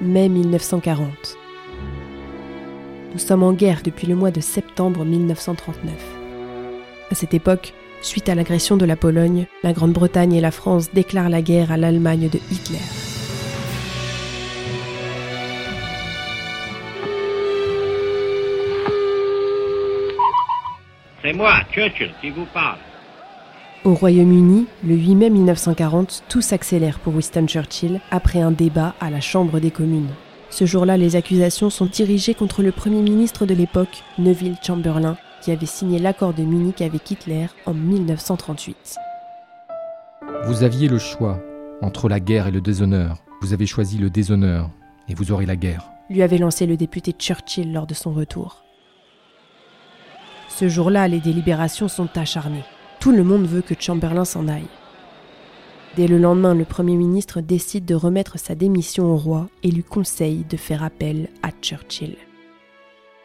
mai 1940. Nous sommes en guerre depuis le mois de septembre 1939. À cette époque, suite à l'agression de la Pologne, la Grande-Bretagne et la France déclarent la guerre à l'Allemagne de Hitler. C'est moi, Churchill, qui vous parle. Au Royaume-Uni, le 8 mai 1940, tout s'accélère pour Winston Churchill après un débat à la Chambre des communes. Ce jour-là, les accusations sont dirigées contre le Premier ministre de l'époque, Neville Chamberlain, qui avait signé l'accord de Munich avec Hitler en 1938. Vous aviez le choix entre la guerre et le déshonneur. Vous avez choisi le déshonneur et vous aurez la guerre. Lui avait lancé le député Churchill lors de son retour. Ce jour-là, les délibérations sont acharnées. Tout le monde veut que Chamberlain s'en aille. Dès le lendemain, le Premier ministre décide de remettre sa démission au roi et lui conseille de faire appel à Churchill.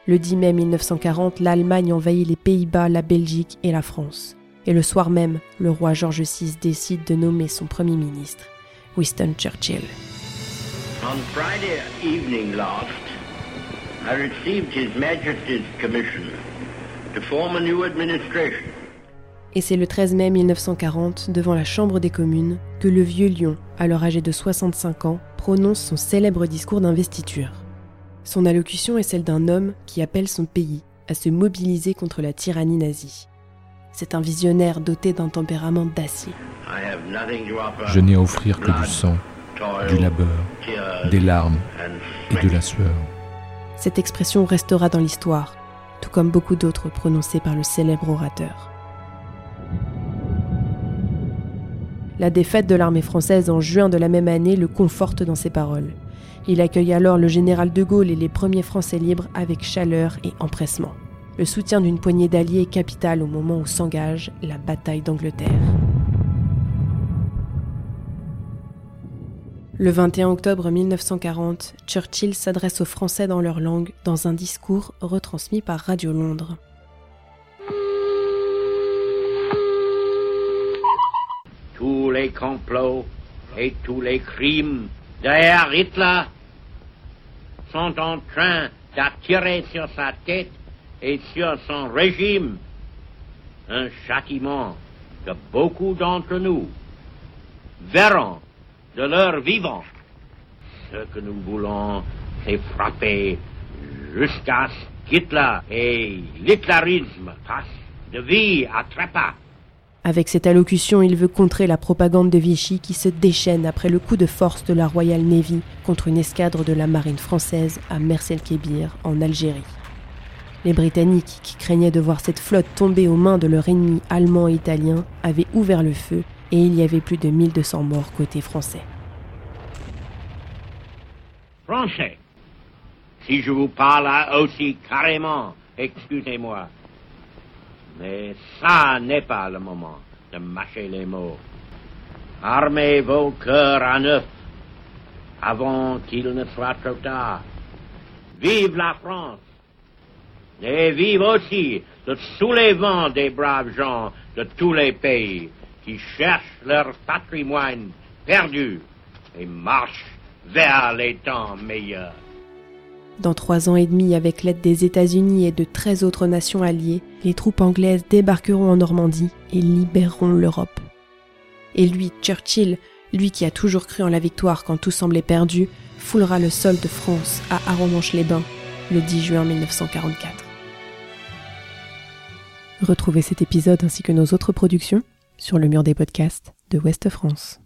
Le 10 mai 1940, l'Allemagne envahit les Pays-Bas, la Belgique et la France. Et le soir même, le roi George VI décide de nommer son Premier ministre, Winston Churchill. On Friday evening last, I received His Majesty's commission to form a new administration. Et c'est le 13 mai 1940, devant la Chambre des communes, que le vieux lion, alors âgé de 65 ans, prononce son célèbre discours d'investiture. Son allocution est celle d'un homme qui appelle son pays à se mobiliser contre la tyrannie nazie. C'est un visionnaire doté d'un tempérament d'acier. I have nothing to offer Je n'ai à offrir que du sang, du labeur, des larmes and et de la sueur. Cette expression restera dans l'histoire, tout comme beaucoup d'autres prononcées par le célèbre orateur. La défaite de l'armée française en juin de la même année le conforte dans ses paroles. Il accueille alors le général de Gaulle et les premiers Français libres avec chaleur et empressement. Le soutien d'une poignée d'alliés est capital au moment où s'engage la bataille d'Angleterre. Le 21 octobre 1940, Churchill s'adresse aux Français dans leur langue dans un discours retransmis par Radio Londres. Tous les complots et tous les crimes derrière Hitler sont en train d'attirer sur sa tête et sur son régime un châtiment que beaucoup d'entre nous verront de leur vivant. Ce que nous voulons, c'est frapper jusqu'à ce qu'Hitler et l'hitlérisme fassent de vie à trépas. Avec cette allocution, il veut contrer la propagande de Vichy qui se déchaîne après le coup de force de la Royal Navy contre une escadre de la marine française à Mers-el-Kébir en Algérie. Les Britanniques, qui craignaient de voir cette flotte tomber aux mains de leur ennemi allemand et italien, avaient ouvert le feu et il y avait plus de 1200 morts côté français. Français, si je vous parle aussi carrément, excusez-moi. Mais ça n'est pas le moment de mâcher les mots. Armez vos cœurs à neuf avant qu'il ne soit trop tard. Vive la France et vive aussi le soulèvement des braves gens de tous les pays qui cherchent leur patrimoine perdu et marchent vers les temps meilleurs. Dans trois ans et demi, avec l'aide des États-Unis et de 13 autres nations alliées, les troupes anglaises débarqueront en Normandie et libéreront l'Europe. Et lui, Churchill, lui qui a toujours cru en la victoire quand tout semblait perdu, foulera le sol de France à Arromanches-les-Bains le 10 juin 1944. Retrouvez cet épisode ainsi que nos autres productions sur le mur des podcasts de Ouest France.